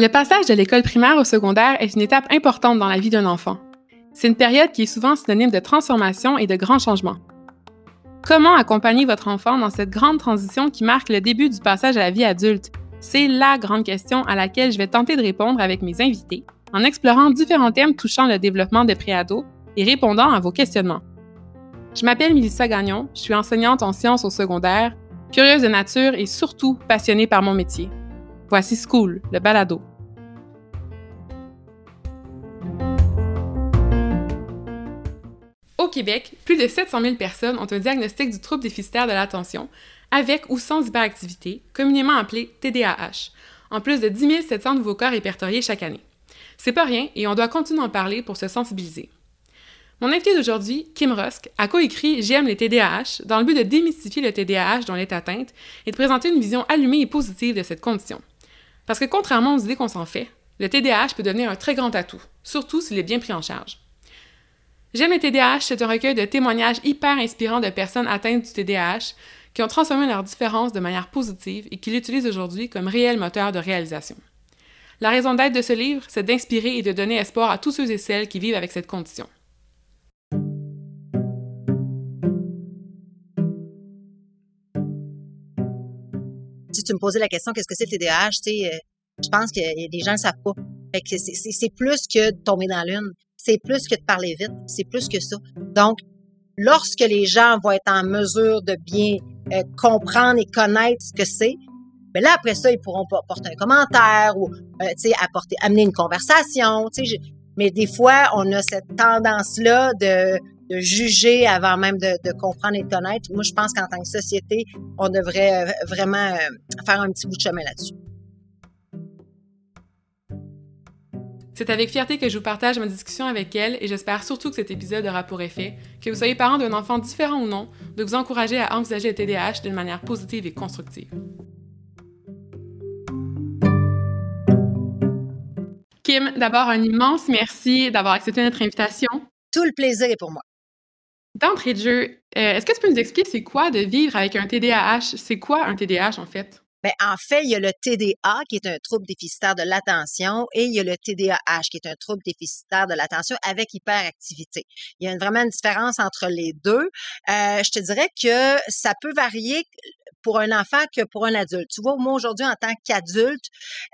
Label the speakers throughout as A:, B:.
A: Le passage de l'école primaire au secondaire est une étape importante dans la vie d'un enfant. C'est une période qui est souvent synonyme de transformation et de grands changements. Comment accompagner votre enfant dans cette grande transition qui marque le début du passage à la vie adulte? C'est la grande question à laquelle je vais tenter de répondre avec mes invités en explorant différents thèmes touchant le développement des préados et répondant à vos questionnements. Je m'appelle Melissa Gagnon, je suis enseignante en sciences au secondaire, curieuse de nature et surtout passionnée par mon métier. Voici School, le balado. Au Québec, plus de 700 000 personnes ont un diagnostic du trouble déficitaire de l'attention, avec ou sans hyperactivité, communément appelé TDAH, en plus de 10 700 nouveaux cas répertoriés chaque année. C'est pas rien et on doit continuer d'en parler pour se sensibiliser. Mon invité d'aujourd'hui, Kim Rusk, a coécrit J'aime les TDAH dans le but de démystifier le TDAH dont elle est atteinte et de présenter une vision allumée et positive de cette condition. Parce que contrairement aux idées qu'on s'en fait, le TDAH peut devenir un très grand atout, surtout s'il est bien pris en charge. J'aime le TDAH, c'est un recueil de témoignages hyper inspirants de personnes atteintes du TDAH qui ont transformé leurs différences de manière positive et qui l'utilisent aujourd'hui comme réel moteur de réalisation. La raison d'être de ce livre, c'est d'inspirer et de donner espoir à tous ceux et celles qui vivent avec cette condition.
B: Tu me posais la question, qu'est-ce que c'est le TDAH, euh, je pense que les gens ne savent pas. c'est plus que de tomber dans l'une c'est plus que de parler vite, c'est plus que ça. Donc, lorsque les gens vont être en mesure de bien euh, comprendre et connaître ce que c'est, mais ben là après ça ils pourront apporter un commentaire ou euh, tu sais apporter amener une conversation, tu sais mais des fois on a cette tendance là de, de juger avant même de, de, comprendre et de connaître. Moi je pense qu'en tant que société, on devrait euh, vraiment faire un petit bout de chemin là-dessus.
A: C'est avec fierté que je vous partage ma discussion avec elle et j'espère surtout que cet épisode aura pour effet, que vous soyez parent d'un enfant différent ou non, de vous encourager à envisager le TDAH d'une manière positive et constructive. Kim, d'abord un immense merci d'avoir accepté notre invitation.
B: Tout le plaisir est pour moi.
A: D'entrée de jeu, euh, est-ce que tu peux nous expliquer c'est quoi de vivre avec un TDAH? C'est quoi un TDAH en fait?
B: Bien, en fait, il y a le TDA qui est un trouble déficitaire de l'attention et il y a le TDAH qui est un trouble déficitaire de l'attention avec hyperactivité. Il y a vraiment une différence entre les deux. Euh, je te dirais que ça peut varier pour un enfant que pour un adulte. Tu vois, moi aujourd'hui en tant qu'adulte,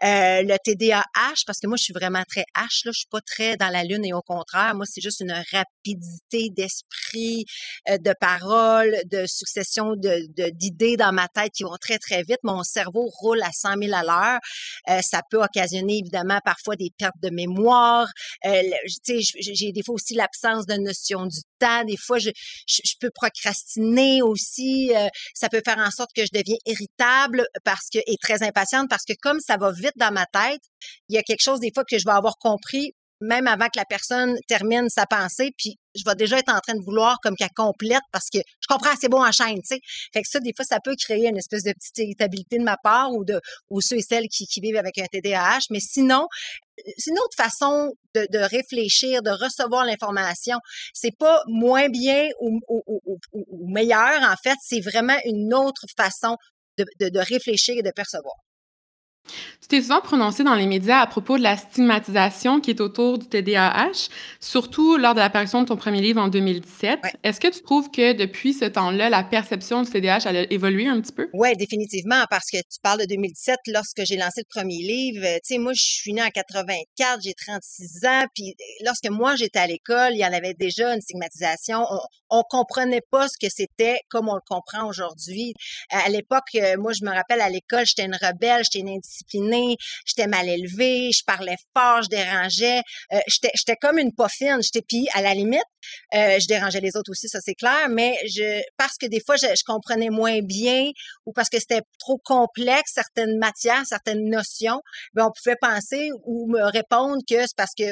B: euh, le TDAH, parce que moi je suis vraiment très H, là, je suis pas très dans la lune et au contraire, moi c'est juste une rapidité d'esprit, euh, de parole, de succession de d'idées dans ma tête qui vont très très vite. Mon cerveau roule à 100 000 à l'heure. Euh, ça peut occasionner évidemment parfois des pertes de mémoire. Euh, j'ai des fois aussi l'absence de notion du temps. Des fois, je, je, peux procrastiner aussi. Euh, ça peut faire en sorte que je deviens irritable parce que et très impatiente parce que comme ça va vite dans ma tête, il y a quelque chose des fois que je vais avoir compris même avant que la personne termine sa pensée, puis je vais déjà être en train de vouloir comme qu'elle complète parce que je comprends c'est bon en chaîne, tu sais. Fait que ça, des fois, ça peut créer une espèce de petite irritabilité de ma part ou de ou ceux et celles qui, qui vivent avec un TDAH. Mais sinon, c'est une autre façon de, de réfléchir, de recevoir l'information. C'est pas moins bien ou, ou, ou, ou meilleur, en fait, c'est vraiment une autre façon de, de, de réfléchir et de percevoir.
A: Tu t'es souvent prononcé dans les médias à propos de la stigmatisation qui est autour du TDAH, surtout lors de l'apparition de ton premier livre en 2017. Est-ce que tu trouves que depuis ce temps-là, la perception du TDAH a évolué un petit peu?
B: Oui, définitivement, parce que tu parles de 2017, lorsque j'ai lancé le premier livre. Euh, tu sais, moi, je suis née en 84, j'ai 36 ans, puis lorsque moi, j'étais à l'école, il y en avait déjà une stigmatisation. On, on comprenait pas ce que c'était comme on le comprend aujourd'hui. À l'époque, euh, moi, je me rappelle, à l'école, j'étais une rebelle, j'étais une disciplinée, j'étais mal élevée, je parlais fort, je dérangeais, euh, j'étais comme une poffine, j'étais puis à la limite, euh, je dérangeais les autres aussi, ça c'est clair, mais je parce que des fois je, comprenais moins bien ou parce que c'était trop complexe certaines matières, certaines notions, ben on pouvait penser ou me répondre que c'est parce que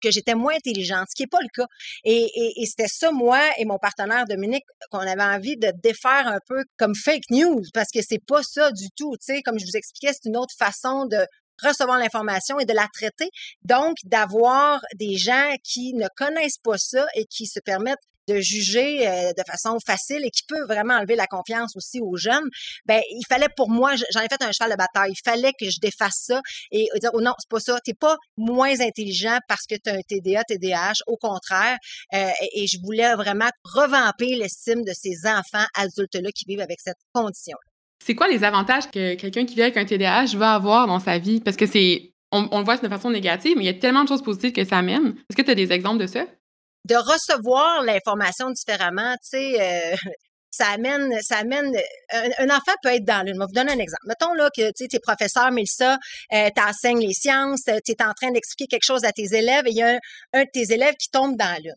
B: que j'étais moins intelligente, ce qui n'est pas le cas. Et, et, et c'était ça, moi et mon partenaire Dominique, qu'on avait envie de défaire un peu comme fake news, parce que c'est pas ça du tout. Tu sais, comme je vous expliquais, c'est une autre façon de recevoir l'information et de la traiter. Donc, d'avoir des gens qui ne connaissent pas ça et qui se permettent de juger euh, de façon facile et qui peut vraiment enlever la confiance aussi aux jeunes, ben il fallait pour moi, j'en ai fait un cheval de bataille, il fallait que je défasse ça et dire oh non, c'est pas ça, t'es pas moins intelligent parce que tu as un TDA, TDAH, au contraire, euh, et, je voulais vraiment revamper l'estime de ces enfants adultes-là qui vivent avec cette condition.
A: C'est quoi les avantages que quelqu'un qui vit avec un TDAH va avoir dans sa vie? Parce que c'est on, le voit de façon négative, mais il y a tellement de choses positives que ça amène. Est-ce que tu as des exemples de ça?
B: De recevoir l'information différemment, tu sais, euh, ça amène, ça amène. Un, enfant peut être dans l'une. Je vais vous donner un exemple. Mettons là que tu es professeur, Mélissa, euh, tu enseignes les sciences, tu es en train d'expliquer quelque chose à tes élèves et il y a un, de tes élèves qui tombe dans l'une.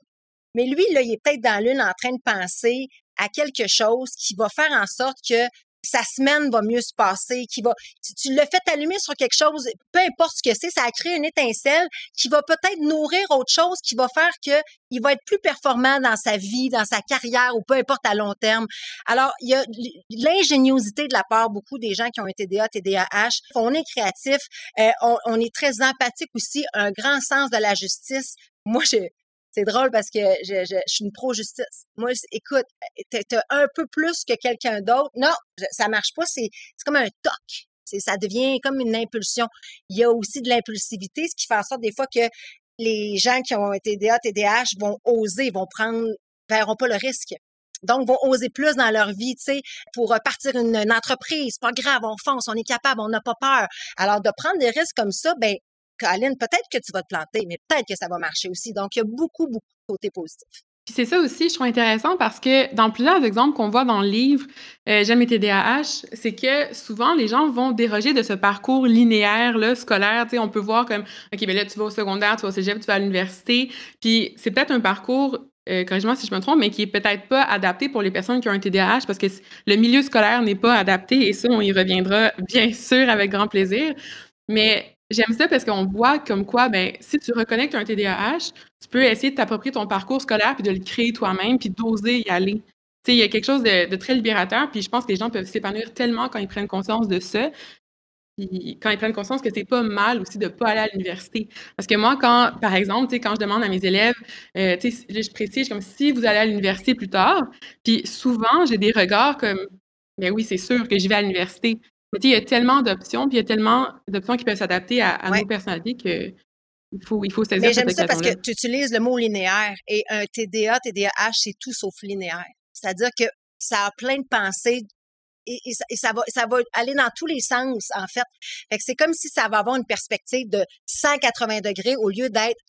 B: Mais lui, là, il est peut-être dans l'une en train de penser à quelque chose qui va faire en sorte que sa semaine va mieux se passer, qui va, tu, le fais allumer sur quelque chose, peu importe ce que c'est, ça a créé une étincelle qui va peut-être nourrir autre chose, qui va faire que il va être plus performant dans sa vie, dans sa carrière ou peu importe à long terme. Alors, il y a l'ingéniosité de la part beaucoup des gens qui ont un TDA, TDAH. On est créatif, euh, on, on, est très empathique aussi, un grand sens de la justice. Moi, je, c'est drôle parce que je, je, suis une pro-justice. Moi, écoute, t'as un peu plus que quelqu'un d'autre. Non, ça marche pas. C'est comme un toc. Ça devient comme une impulsion. Il y a aussi de l'impulsivité, ce qui fait en sorte des fois que les gens qui ont un TDA, TDAH vont oser, vont prendre, verront pas le risque. Donc, vont oser plus dans leur vie, tu sais, pour partir une, une entreprise. Pas grave, on fonce, on est capable, on n'a pas peur. Alors, de prendre des risques comme ça, ben Aline, peut-être que tu vas te planter, mais peut-être que ça va marcher aussi. Donc, il y a beaucoup, beaucoup de côtés positifs.
A: Puis c'est ça aussi, je trouve intéressant parce que dans plusieurs exemples qu'on voit dans le livre euh, J'aime les TDAH, c'est que souvent les gens vont déroger de ce parcours linéaire là, scolaire. On peut voir comme OK, ben là, tu vas au secondaire, tu vas au cégep, tu vas à l'université. Puis c'est peut-être un parcours, euh, corrige-moi si je me trompe, mais qui est peut-être pas adapté pour les personnes qui ont un TDAH parce que le milieu scolaire n'est pas adapté et ça, on y reviendra bien sûr avec grand plaisir. Mais J'aime ça parce qu'on voit comme quoi, ben, si tu as un TDAH, tu peux essayer de t'approprier ton parcours scolaire puis de le créer toi-même puis d'oser y aller. Il y a quelque chose de, très libérateur, puis je pense que les gens peuvent s'épanouir tellement quand ils prennent conscience de ça, puis quand ils prennent conscience que c'est pas mal aussi de pas aller à l'université. Parce que moi, quand, par exemple, quand je demande à mes élèves, euh, je précise comme si vous allez à l'université plus tard, puis souvent, j'ai des regards comme, ben oui, c'est sûr que je vais à l'université. Mais il y a tellement d'options, puis il y a tellement d'options qui peuvent s'adapter à, nos personnalités que il faut, il faut saisir
B: Mais j'aime ça parce que tu utilises le mot linéaire et un TDA, TDAH, c'est tout sauf linéaire. C'est-à-dire que ça a plein de pensées et, ça, va, ça va aller dans tous les sens, en fait. fait c'est comme si ça va avoir une perspective de 180 degrés au lieu d'être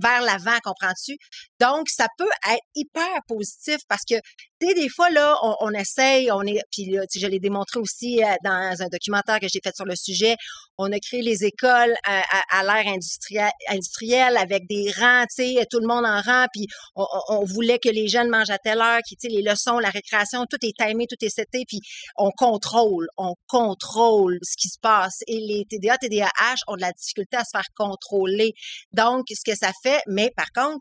B: vers l'avant, comprends-tu? Donc, ça peut être hyper positif parce que, tu des fois, là, on, on essaye, on est, puis là, je l'ai démontré aussi euh, dans un documentaire que j'ai fait sur le sujet, on a créé les écoles à, à, l'ère industrielle, avec des rangs, tu sais, tout le monde en rang, puis on, on, voulait que les jeunes mangent à telle heure, qui, tu sais, les leçons, la récréation, tout est timé, tout est seté, puis on contrôle, on contrôle ce qui se passe. Et les TDA, TDAH ont de la difficulté à se faire contrôler. Donc, ce que ça fait, mais par contre,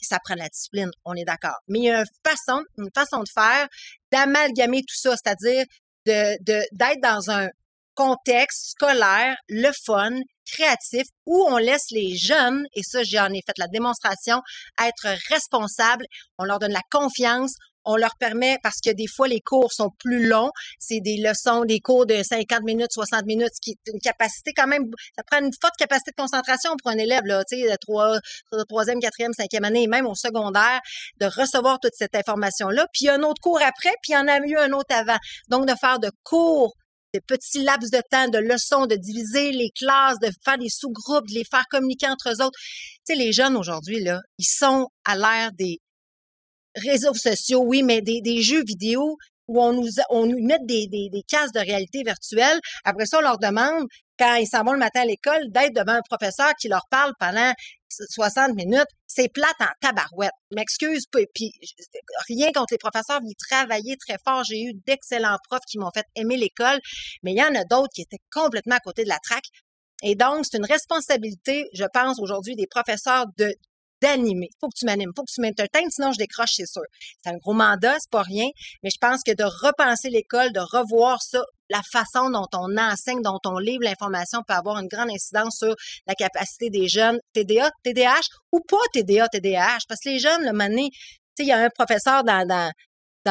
B: ça prend la discipline, on est d'accord. Mais il y a une façon, une façon de faire, d'amalgamer tout ça, c'est-à-dire de, d'être dans un contexte scolaire, le fun, créatif, où on laisse les jeunes, et ça j'en ai fait la démonstration, être responsables, on leur donne la confiance, on leur permet, parce que des fois, les cours sont plus longs, c'est des leçons, des cours de 50 minutes, 60 minutes, ce qui est une capacité quand même, ça prend une forte capacité de concentration pour un élève, tu sais, de trois, troisième, quatrième, cinquième année, même au secondaire, de recevoir toute cette information-là. Puis il y a un autre cours après, puis il y en a mieux un autre avant. Donc, de faire de cours de petits laps de temps, de leçons, de diviser les classes, de faire des sous-groupes, de les faire communiquer entre eux autres. Tu sais, les jeunes aujourd'hui, là, ils sont à l'ère des réseaux sociaux, oui, mais des, jeux vidéo où on nous, on nous met des, des, des cases de réalité virtuelle. Après ça, on leur demande, quand ils s'en vont le matin à l'école, d'être devant un professeur qui leur parle pendant 60 minutes. C'est plate en tabarouette. M'excuse, puis rien contre les professeurs, ils travaillaient très fort. J'ai eu d'excellents profs qui m'ont fait aimer l'école, mais il y en a d'autres qui étaient complètement à côté de la traque. Et donc, c'est une responsabilité, je pense, aujourd'hui des professeurs de d'animer. Faut que tu m'animes, faut que tu m'entertaines, sinon je décroche, c'est sûr. C'est un gros mandat, c'est pas rien, mais je pense que de repenser l'école, de revoir ça, la façon dont on enseigne, dont on livre l'information peut avoir une grande incidence sur la capacité des jeunes TDA, TDAH ou pas TDA, TDAH, parce que les jeunes, le mané, sais, il y a un professeur dans, dans,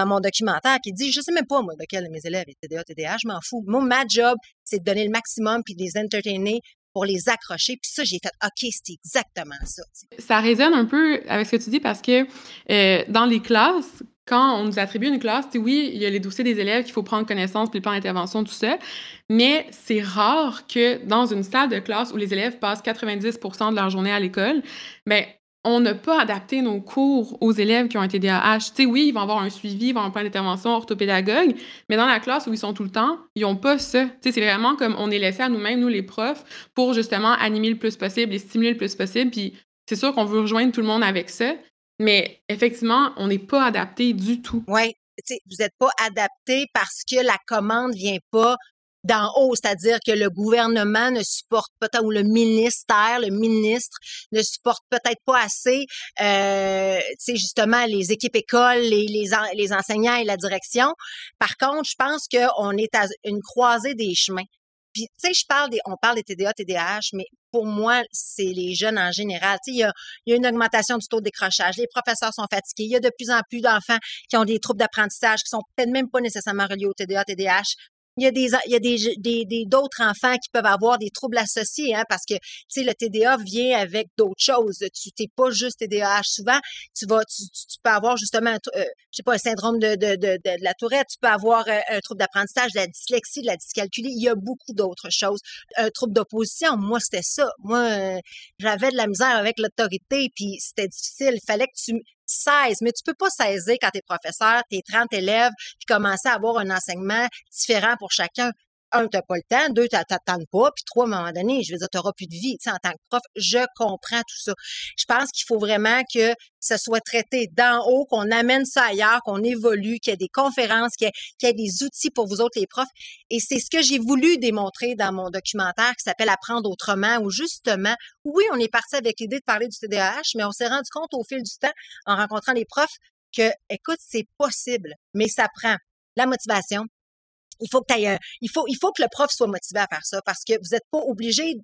B: mon documentaire qui dit, je sais même pas, moi, de quel de mes élèves est TDA, TDA, je m'en fous. Moi, ma job, c'est de donner le maximum puis de les entertainer pour les accrocher. Puis ça, j'ai fait, OK, c'est exactement ça.
A: Ça résonne un peu avec ce que tu dis parce que euh, dans les classes, quand on nous attribue une classe, oui, il y a les dossiers des élèves qu'il faut prendre connaissance, puis le plan d'intervention, tout ça, mais c'est rare que dans une salle de classe où les élèves passent 90% de leur journée à l'école, ben, on n'a pas adapté nos cours aux élèves qui ont un TDAH. Tu sais, oui, ils vont avoir un suivi, ils vont avoir un plan d'intervention orthopédagogue, mais dans la classe où ils sont tout le temps, ils n'ont pas ça. Tu sais, c'est vraiment comme on est laissé à nous-mêmes, nous les profs, pour justement animer le plus possible et stimuler le plus possible. Puis c'est sûr qu'on veut rejoindre tout le monde avec ça, mais effectivement, on n'est pas adapté du tout.
B: Oui. Vous n'êtes pas adapté parce que la commande vient pas d'en haut, c'est-à-dire que le gouvernement ne supporte pas, ou le ministère, le ministre ne supporte peut-être pas assez, euh, justement les équipes écoles, les, les, les enseignants et la direction. Par contre, je pense qu'on est à une croisée des chemins. Puis, tu sais, je parle des, on parle des TDA, TDAH, mais pour moi, c'est les jeunes en général. Tu sais, il y a, il y a une augmentation du taux de décrochage. Les professeurs sont fatigués. Il y a de plus en plus d'enfants qui ont des troubles d'apprentissage qui sont peut-être même pas nécessairement reliés au TDA, TDAH, il y a des il y a des des d'autres enfants qui peuvent avoir des troubles associés hein, parce que tu sais le TDA vient avec d'autres choses. Tu t'es pas juste TDAH souvent. Tu vas tu, tu peux avoir justement euh, je sais pas un syndrome de de, de, de, la tourette. Tu peux avoir euh, un, trouble d'apprentissage de la dyslexie de la dyscalculie. Il y a beaucoup d'autres choses. Un trouble d'opposition moi c'était ça. Moi euh, j'avais de la misère avec l'autorité puis c'était difficile. Il fallait que tu 16, mais tu peux pas saisir quand tu es professeur, tu es 30 élèves, puis commencer à avoir un enseignement différent pour chacun un, t'as pas le temps, deux, t'attends pas, puis trois, à un moment donné, je veux dire, t'auras plus de vie, tu en tant que prof, je comprends tout ça. Je pense qu'il faut vraiment que ça soit traité d'en haut, qu'on amène ça ailleurs, qu'on évolue, qu'il y ait des conférences, qu'il y, ait des outils pour vous autres, les profs. Et c'est ce que j'ai voulu démontrer dans mon documentaire qui s'appelle Apprendre autrement, où justement, oui, on est parti avec l'idée de parler du TDAH, mais on s'est rendu compte au fil du temps, en rencontrant les profs, que, écoute, c'est possible, mais ça prend la motivation, il faut que il faut, il faut que le prof soit motivé à faire ça parce que vous n'êtes pas obligé,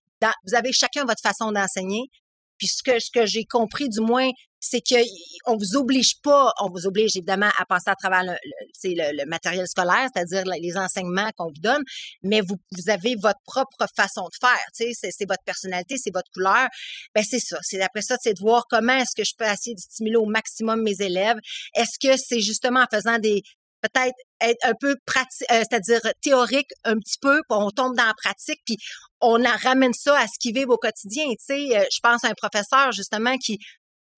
B: vous avez chacun votre façon d'enseigner. Puis ce que, ce que j'ai compris du moins, c'est que on vous oblige pas, on vous oblige évidemment à passer à travers le, le, le, matériel scolaire, c'est-à-dire les enseignements qu'on vous donne, mais vous, vous avez votre propre façon de faire, c'est votre personnalité, c'est votre couleur. Ben c'est ça. C'est après ça, c'est de voir comment est-ce que je peux essayer de stimuler au maximum mes élèves. Est-ce que c'est justement en faisant des, peut-être être un peu pratique, euh, c'est-à-dire théorique un petit peu, puis on tombe dans la pratique, puis on ramène ça à ce qu'ils vivent au quotidien. Tu sais, euh, je pense à un professeur justement qui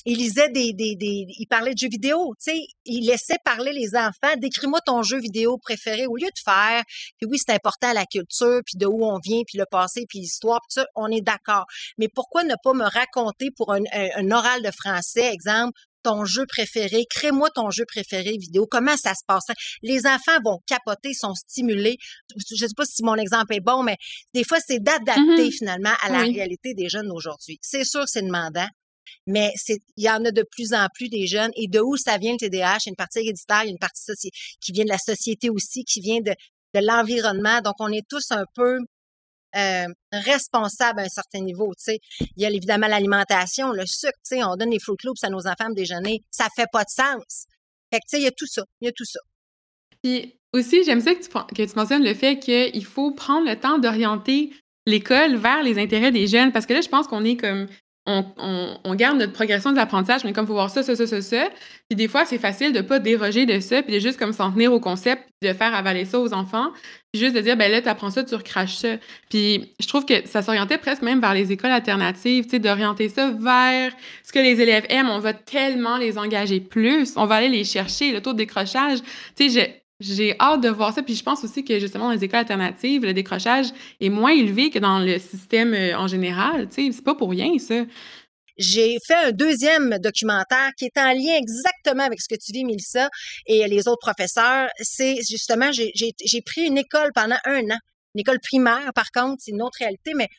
B: il lisait des, des, des, il parlait de jeux vidéo, tu sais, il laissait parler les enfants, décris-moi ton jeu vidéo préféré au lieu de faire, puis oui, c'est important la culture, puis de où on vient, puis le passé, puis l'histoire, puis ça, on est d'accord. Mais pourquoi ne pas me raconter pour un, un oral de français, exemple, ton jeu préféré, crée-moi ton jeu préféré vidéo, comment ça se passe. Les enfants vont capoter, sont stimulés. Je sais pas si mon exemple est bon, mais des fois, c'est d'adapter mm-hmm. finalement à la réalité des jeunes d'aujourd'hui. C'est sûr, c'est demandant. Mais il y en a de plus en plus des jeunes. Et de où ça vient le TDAH? Il y a une partie héréditaire, il y a une partie qui vient de la société aussi, qui vient de, de l'environnement. Donc, on est tous un peu euh, responsable à un certain niveau. Il y a évidemment l'alimentation, le sucre. On donne des Fruit Loops à nos enfants déjeuner. Ça fait pas de sens. Fait que, il y a tout ça. Il y a tout ça.
A: Puis aussi, j'aime ça que tu, que tu mentionnes le fait qu'il faut prendre le temps d'orienter l'école vers les intérêts des jeunes. Parce que là, je pense qu'on est comme on, garde notre progression de l'apprentissage, mais comme faut voir ça, ça, ça, ça, ça. Puis des fois, c'est facile de pas déroger de ça, puis de juste comme s'en tenir au concept, de faire avaler ça aux enfants, puis juste de dire, ben là, tu apprends ça, tu recraches ça. Puis je trouve que ça s'orientait presque même vers les écoles alternatives, tu sais, d'orienter ça vers ce que les élèves aiment. On va tellement les engager plus, on va aller les chercher, le taux de décrochage. Tu sais, j'ai hâte de voir ça. Puis je pense aussi que justement dans les écoles alternatives, le décrochage est moins élevé que dans le système euh, en général. Tu sais, c'est pas pour rien, ça.
B: J'ai fait un deuxième documentaire qui est en lien exactement avec ce que tu vis, Mélissa, et les autres professeurs. C'est justement, j'ai pris une école pendant un an. Une école primaire, par contre, c'est une autre réalité, mais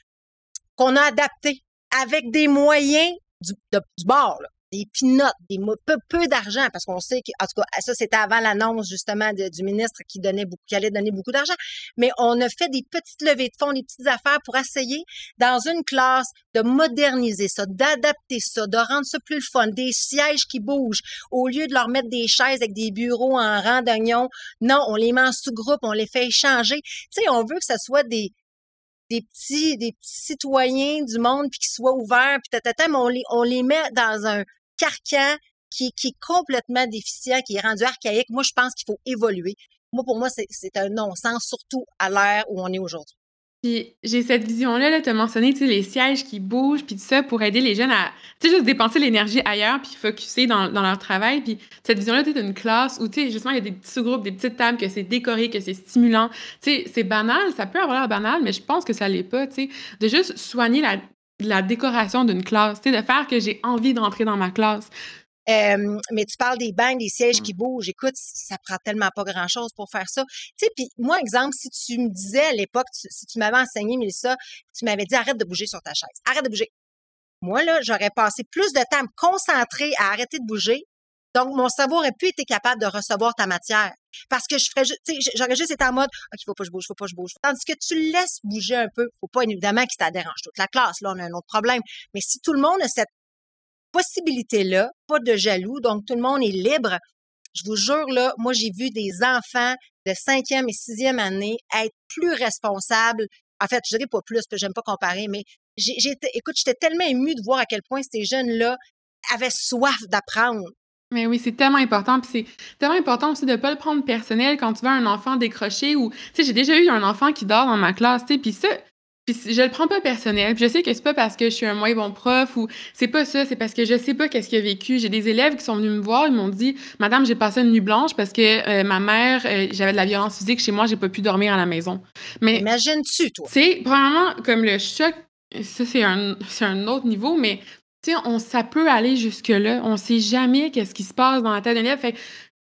B: qu'on a adapté avec des moyens du, du bord. Des pinottes, des peu, peu d'argent, parce qu'on sait que, en tout cas, ça c'était avant l'annonce justement du ministre qui donnait beaucoup, qui allait donner beaucoup d'argent. Mais on a fait des petites levées de fonds, des petites affaires pour essayer dans une classe de moderniser ça, d'adapter ça, de rendre ça plus fun, des sièges qui bougent au lieu de leur mettre des chaises avec des bureaux en rang d'oignons. Non, on les met en sous-groupe, on les fait échanger. Tu sais, on veut que ça soit des des petits des petits citoyens du monde puis qui soient ouverts puis tata, mais on les on les met dans un carcan qui, qui est complètement déficient, qui est rendu archaïque. Moi, je pense qu'il faut évoluer. Moi, pour moi, c'est un non-sens, surtout à l'ère où on est aujourd'hui.
A: J'ai cette vision-là, là, tu as mentionné les sièges qui bougent, puis tout ça pour aider les jeunes à juste dépenser l'énergie ailleurs, puis focuser dans, dans leur travail. Puis cette vision-là, tu une classe où justement il y a des petits sous-groupes, des petites tables, que c'est décoré, que c'est stimulant. C'est banal, ça peut avoir l'air banal, mais je pense que ça l'est pas. De juste soigner la, la décoration d'une classe, de faire que j'ai envie de rentrer dans ma classe.
B: Mais tu parles des bancs, des sièges qui mmh. bougent. Écoute, ça prend tellement pas grand-chose pour faire ça. Tu sais, puis moi, exemple, si tu me disais à l'époque, si tu m'avais enseigné, Mélissa, tu m'avais dit arrête de bouger sur ta chaise, arrête de bouger. Moi, là, j'aurais passé plus de temps à me concentrer à arrêter de bouger donc, mon cerveau aurait pu être capable de recevoir ta matière. Parce que je ferais, j'aurais juste été en mode, OK, faut pas que je bouge, faut pas que je bouge. Tandis que tu laisses bouger un peu. Faut pas évidemment qu'il ça dérange toute la classe. Là, on a un autre problème. Mais si tout le monde a cette possibilité-là, pas de jaloux, donc tout le monde est libre, je vous jure, là, moi, j'ai vu des enfants de cinquième et sixième année être plus responsables. En fait, je dirais pas plus, parce que j'aime pas comparer, mais j'ai, écoute, j'étais tellement émue de voir à quel point ces jeunes-là avaient soif d'apprendre.
A: Mais oui, c'est tellement important. Puis c'est tellement important aussi de ne pas le prendre personnel quand tu vois un enfant décrocher ou. Tu sais, j'ai déjà eu un enfant qui dort dans ma classe, tu sais, puis ça. Puis je le prends pas personnel. Puis je sais que c'est pas parce que je suis un moins bon prof ou c'est pas ça, c'est parce que je sais pas qu'est-ce qu'il a vécu. J'ai des élèves qui sont venus me voir, ils m'ont dit "Madame, j'ai passé une nuit blanche parce que euh, ma mère, euh, j'avais de la violence physique chez moi, j'ai pas pu dormir à la maison."
B: Mais imagine-tu toi?
A: C'est probablement comme le choc ça c'est un c'est un autre niveau mais on, ça peut aller jusque-là. On sait jamais qu'est-ce qui se passe dans la tête d'un élève. Fait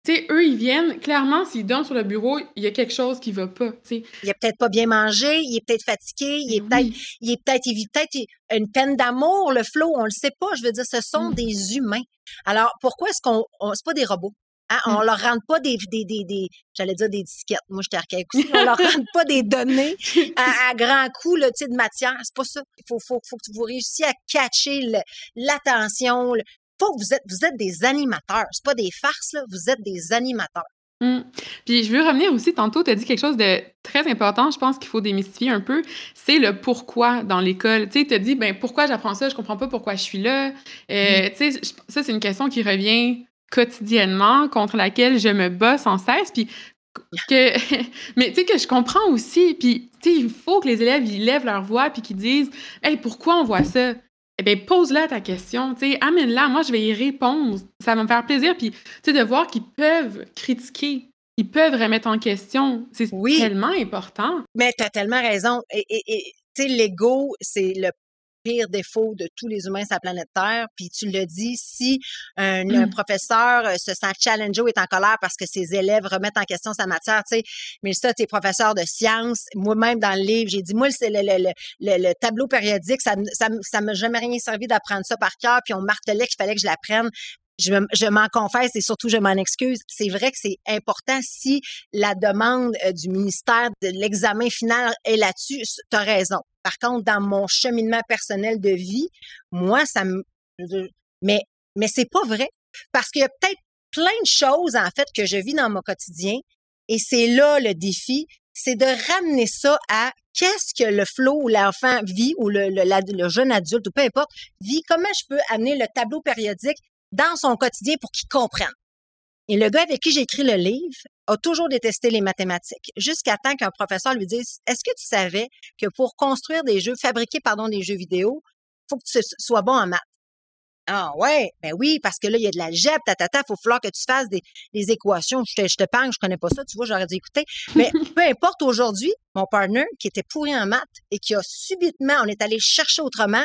A: tu sais, eux, ils viennent, clairement, s'ils dorment sur le bureau, il y a quelque chose qui va pas, tu
B: Il a peut-être pas bien mangé, il est peut-être fatigué, il est peut-être, il est peut-être, peut-être une peine d'amour, le flot, on le sait pas. Je veux dire, ce sont mmh. des humains. Alors, pourquoi est-ce qu'on, c'est pas des robots? Hein? On mmh. leur rend pas des, des, des, des j'allais dire des disquettes. Moi, j'étais archaïque aussi. On leur rend pas des données à, à grands coups là, de matière. C'est pas ça. Il faut, faut, faut que vous réussissiez à catcher l'attention. Faut que vous êtes, vous êtes des animateurs. C'est pas des farces, là. Vous êtes des animateurs.
A: Mmh. Puis je veux revenir aussi, tantôt, tu as dit quelque chose de très important, je pense qu'il faut démystifier un peu, c'est le pourquoi dans l'école. Tu sais, tu as dit, ben pourquoi j'apprends ça, je comprends pas pourquoi je suis là. Euh, mmh. Tu sais, ça, c'est une question qui revient quotidiennement, contre laquelle je me bats sans cesse, puis que mais tu sais que je comprends aussi puis tu sais il faut que les élèves ils lèvent leur voix puis qu'ils disent hey pourquoi on voit ça? Eh bien, pose-la ta question, tu sais, amène-la, moi je vais y répondre, ça va me faire plaisir, puis tu sais, de voir qu'ils peuvent critiquer, ils peuvent remettre en question, c'est tellement important.
B: Mais tu as tellement raison, et, et, et tu sais, l'ego, c'est le pire défaut de tous les humains sur la planète Terre. Puis tu le dis, si un, mmh. professeur euh, se sent challengé ou est en colère parce que ses élèves remettent en question sa matière, tu sais, mais ça, tu es professeur de sciences. Moi-même, dans le livre, j'ai dit, moi, c'est le, le, le, tableau périodique, ça ça, ça m'a jamais rien servi d'apprendre ça par cœur. Puis on martelait qu'il fallait que je l'apprenne je, je m'en confesse et surtout je m'en excuse. C'est vrai que c'est important si la demande euh, du ministère de l'examen final est là-dessus. Tu as raison. Par contre, dans mon cheminement personnel de vie, moi, ça me. Mais, mais c'est pas vrai. Parce qu'il y a peut-être plein de choses, en fait, que je vis dans mon quotidien. Et c'est là le défi, c'est de ramener ça à qu'est-ce que le flow ou l'enfant vit ou le, le, le, jeune adulte ou peu importe vit, comment je peux amener le tableau périodique dans son quotidien pour qu'il comprenne. Et le gars avec qui j'ai écrit le livre a toujours détesté les mathématiques, jusqu'à temps qu'un professeur lui dise Est-ce que tu savais que pour construire des jeux, fabriquer pardon, des jeux vidéo, il faut que tu sois bon en maths? Ah ouais, ben oui, parce que là, il y a de l'algèbre, tatata, il faut falloir que tu fasses des, équations. Je te, je te parle, je connais pas ça, tu vois, j'aurais dû écouter. Mais peu importe aujourd'hui, mon partner qui était pourri en maths et qui a subitement, on est allé chercher autrement,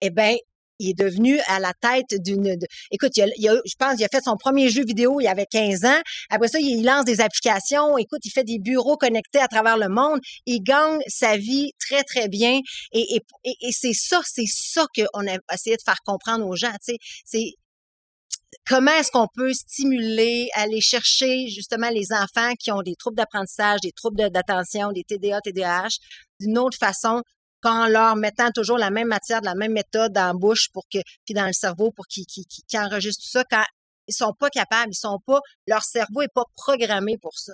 B: eh ben, il est devenu à la tête d'une. Écoute, je pense qu'il a fait son premier jeu vidéo il y avait 15 ans. Après ça, il lance des applications. Écoute, il fait des bureaux connectés à travers le monde. Il gagne sa vie très, très bien. Et, c'est ça, c'est ça qu'on a essayé de faire comprendre aux gens. C'est comment est-ce qu'on peut stimuler, aller chercher justement les enfants qui ont des troubles d'apprentissage, des troubles d'attention, des TDA, TDAH, d'une autre façon qu'en leur mettant toujours la même matière, la même méthode dans la bouche pour que, puis dans le cerveau pour qu'ils enregistrent tout ça quand ils sont pas capables, ils sont pas, leur cerveau est pas programmé pour ça.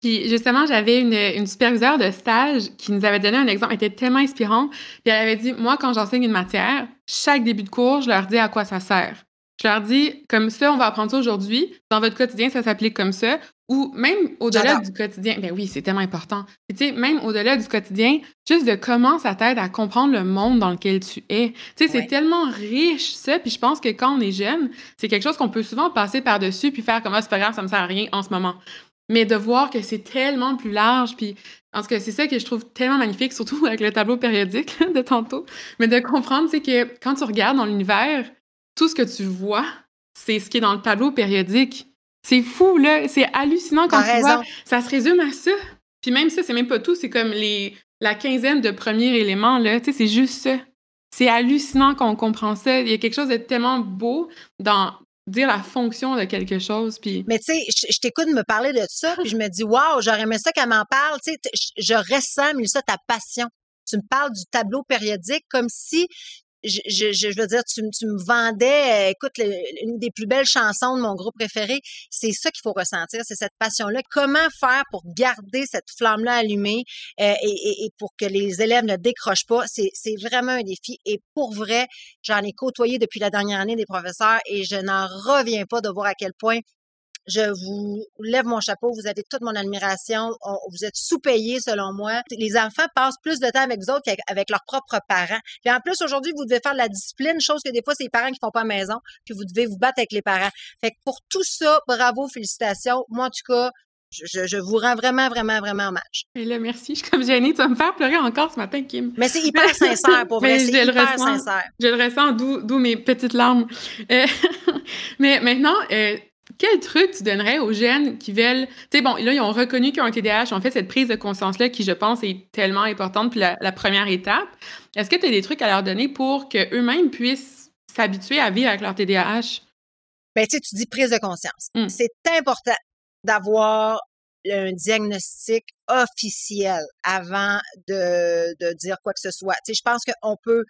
A: Puis justement, j'avais une, une superviseure de stage qui nous avait donné un exemple, elle était tellement inspirante. Puis elle avait dit, moi, quand j'enseigne une matière, chaque début de cours, je leur dis à quoi ça sert. Je leur dis, comme ça, on va apprendre ça aujourd'hui. Dans votre quotidien, ça s'applique comme ça. Ou même au-delà du quotidien. Ben oui, c'est tellement important. tu sais, même au-delà du quotidien, juste de comment ça t'aide à comprendre le monde dans lequel tu es. Tu sais, c'est tellement riche, ça. Puis je pense que quand on est jeune, c'est quelque chose qu'on peut souvent passer par-dessus puis faire comme, ah, c'est pas grave, ça me sert à rien en ce moment. Mais de voir que c'est tellement plus large, puis en tout cas, c'est ça que je trouve tellement magnifique, surtout avec le tableau périodique de tantôt, mais de comprendre, c'est que quand tu regardes dans l'univers, tout ce que tu vois, c'est ce qui est dans le tableau périodique. C'est fou, là. C'est hallucinant quand tu vois. Ça se résume à ça. Puis même ça, c'est même pas tout. C'est comme les, la quinzaine de premiers éléments, là. Tu sais, c'est juste ça. C'est hallucinant qu'on comprend ça. Il y a quelque chose de tellement beau dans dire la fonction de quelque chose. Puis...
B: Mais tu sais, je, t'écoute me parler de ça, puis je me dis, waouh, j'aurais aimé ça qu'elle m'en parle. Tu sais, je ressens, mais ça, ta passion. Tu me parles du tableau périodique comme si je, je, je, veux dire, tu, tu me vendais, euh, écoute, une des plus belles chansons de mon groupe préféré. C'est ça qu'il faut ressentir, c'est cette passion-là. Comment faire pour garder cette flamme-là allumée euh, et, et, pour que les élèves ne décrochent pas? C'est vraiment un défi. Et pour vrai, j'en ai côtoyé depuis la dernière année des professeurs et je n'en reviens pas de voir à quel point je vous lève mon chapeau. Vous avez toute mon admiration. vous êtes sous-payés, selon moi. Les enfants passent plus de temps avec vous autres qu'avec leurs propres parents. Puis en plus, aujourd'hui, vous devez faire de la discipline, chose que des fois, c'est les parents qui font pas à la maison. Puis vous devez vous battre avec les parents. Fait que pour tout ça, bravo, félicitations. Moi, en tout cas, je, vous rends vraiment, vraiment, vraiment hommage.
A: Et là, merci. Je suis comme gênée. Tu vas me faire pleurer encore ce matin, Kim.
B: Mais c'est hyper sincère, pour vrai. C'est hyper sincère.
A: Je le ressens, d'où mes petites larmes. Euh, mais maintenant, euh, quel truc tu donnerais aux jeunes qui veulent. Tu sais, bon, là, ils ont reconnu qu'ils ont un TDAH. En fait, cette prise de conscience-là, qui, je pense, est tellement importante, puis la, première étape. Est-ce que tu as des trucs à leur donner pour qu'eux-mêmes puissent s'habituer à vivre avec leur TDAH?
B: Bien, tu sais, tu dis prise de conscience. Mmh. C'est important d'avoir un diagnostic officiel avant de, de dire quoi que ce soit. Tu sais, je pense qu'on peut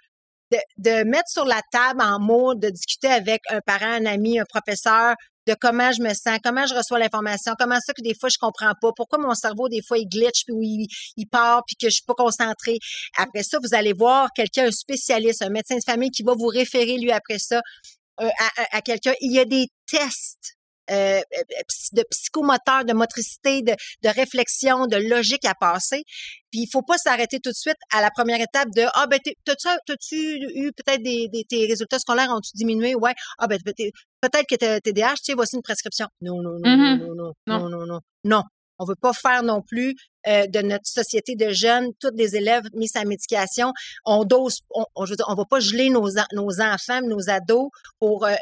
B: de, de, mettre sur la table en mots, de discuter avec un parent, un ami, un professeur, de comment je me sens, comment je reçois l'information, comment ça que des fois je comprends pas, pourquoi mon cerveau des fois il glitch puis il, il part puis que je suis pas concentrée. Après ça, vous allez voir quelqu'un, un spécialiste, un médecin de famille qui va vous référer lui après ça euh, à, à quelqu'un. Il y a des tests euh, de psychomoteur, de motricité, de, de, réflexion, de logique à passer. Puis il faut pas s'arrêter tout de suite à la première étape de ah ben t'as-tu eu peut-être des, des, tes résultats scolaires ont-tu diminué? Ouais. Ah ben peut-être que t'es TDAH tu sais voici une prescription. Non non non, mm-hmm. non non. non non non. Non on veut pas faire non plus euh, de notre société de jeunes, tous les élèves mis sa médication. On dose, on, on, on va pas geler nos, nos enfants, nos ados pour euh,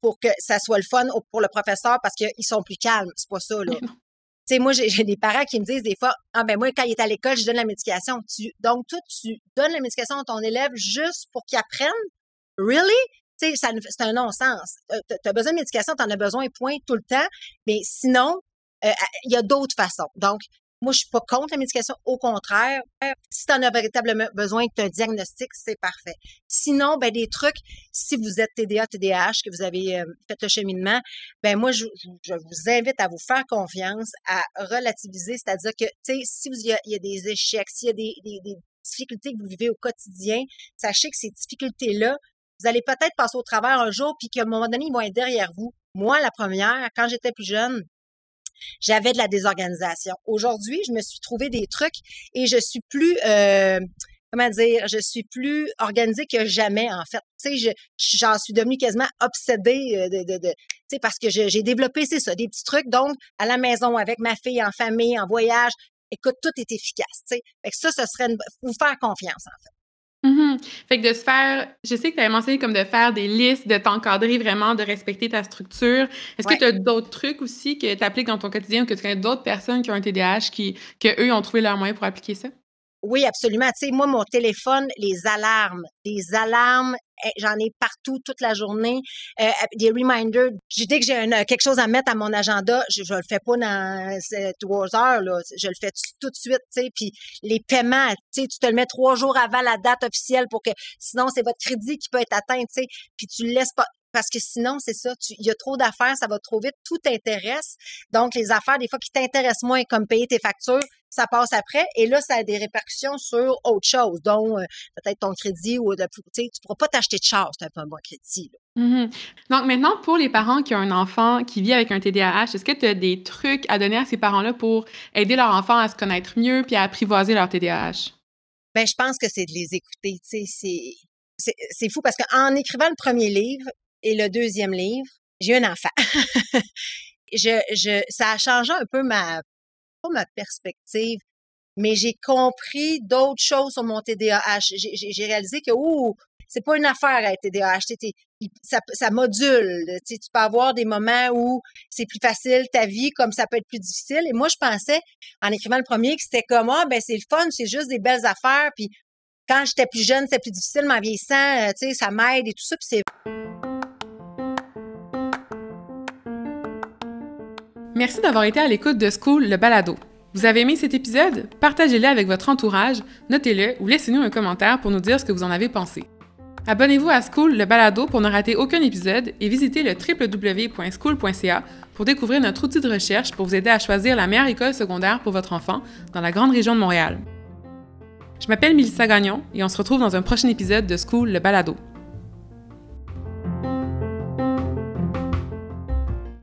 B: pour que ça soit le fun pour le professeur parce qu'ils sont plus calmes. C'est pas ça là. Moi, j'ai des parents qui me disent des fois, ah ben moi, quand il est à l'école, je donne la médication. Tu, donc, toi, tu donnes la médication à ton élève juste pour qu'il apprenne? Really? C'est un non-sens. Tu as besoin de médication, tu en as besoin, point, tout le temps. Mais sinon, euh, il y a d'autres façons. Donc, moi, je suis pas contre la médication. Au contraire, si tu en as véritablement besoin que tu un diagnostic, c'est parfait. Sinon, ben, des trucs, si vous êtes TDA, TDAH, que vous avez euh, fait le cheminement, ben, moi, je, je, vous invite à vous faire confiance, à relativiser, c'est-à-dire que, tu sais, si il y, a, des échecs, s'il y a des, des, des difficultés que vous vivez au quotidien, sachez que ces difficultés-là, vous allez peut-être passer au travers un jour, puis qu'à un moment donné, ils vont être derrière vous. Moi, la première, quand j'étais plus jeune, j'avais de la désorganisation. Aujourd'hui, je me suis trouvé des trucs et je suis plus euh, comment dire, je suis plus organisée que jamais en fait. Tu sais, j'en suis devenue quasiment obsédée euh, de, de, de tu sais, parce que j'ai développé c'est ça, des petits trucs. Donc, à la maison avec ma fille, en famille, en voyage, écoute, tout est efficace. Tu sais, fait que ça, ce serait vous faire confiance en fait.
A: Mmh fait que de se faire je sais que tu avais mentionné comme de faire des listes, de t'encadrer vraiment, de respecter ta structure. Est-ce que tu as d'autres trucs aussi que tu appliques dans ton quotidien ou que tu connais d'autres personnes qui ont un TDAH qui que eux ont trouvé leur moyen pour appliquer ça?
B: Oui, absolument. Tu sais, moi, mon téléphone, les alarmes, les alarmes, eh, j'en ai partout toute la journée. Euh, des reminders. Dès que j'ai quelque chose à mettre à mon agenda, je, je le fais pas dans trois heures, là. Je le fais tout de suite, tu sais. Puis les paiements, tu tu te le mets trois jours avant la date officielle pour que, sinon, c'est votre crédit qui peut être atteint, tu sais. Puis tu le laisses pas. Parce que sinon, c'est ça, il y a trop d'affaires, ça va trop vite, tout t'intéresse. Donc, les affaires, des fois, qui t'intéressent moins, comme payer tes factures, ça passe après. Et là, ça a des répercussions sur autre chose, dont euh, peut-être ton crédit ou de, tu tu pourras pas t'acheter de char c'est un bon crédit.
A: Mm-hmm. Donc, maintenant, pour les parents qui ont un enfant qui vit avec un TDAH, est-ce que tu as des trucs à donner à ces parents-là pour aider leur enfant à se connaître mieux puis à apprivoiser leur TDAH?
B: Ben, je pense que c'est de les écouter. Tu c'est fou parce qu'en écrivant le premier livre, et le deuxième livre, j'ai un enfant. je, je, ça a changé un peu ma, pas ma perspective, mais j'ai compris d'autres choses sur mon TDAH. J'ai réalisé que, ouh, c'est pas une affaire à être TDAH. Ça, ça module. Tu peux avoir des moments où c'est plus facile ta vie, comme ça peut être plus difficile. Et moi, je pensais, en écrivant le premier, que c'était comme, ah, ben, c'est le fun, c'est juste des belles affaires. Puis quand j'étais plus jeune, c'était plus difficile, mais vieillissant, euh, tu sais, ça m'aide et tout ça. Puis c'est
A: Merci d'avoir été à l'écoute de School le balado. Vous avez aimé cet épisode? Partagez-le avec votre entourage, notez-le ou laissez-nous un commentaire pour nous dire ce que vous en avez pensé. Abonnez-vous à School le balado pour ne rater aucun épisode et visitez le www.school.ca pour découvrir notre outil de recherche pour vous aider à choisir la meilleure école secondaire pour votre enfant dans la grande région de Montréal. Je m'appelle Mélissa Gagnon et on se retrouve dans un prochain épisode de School le balado.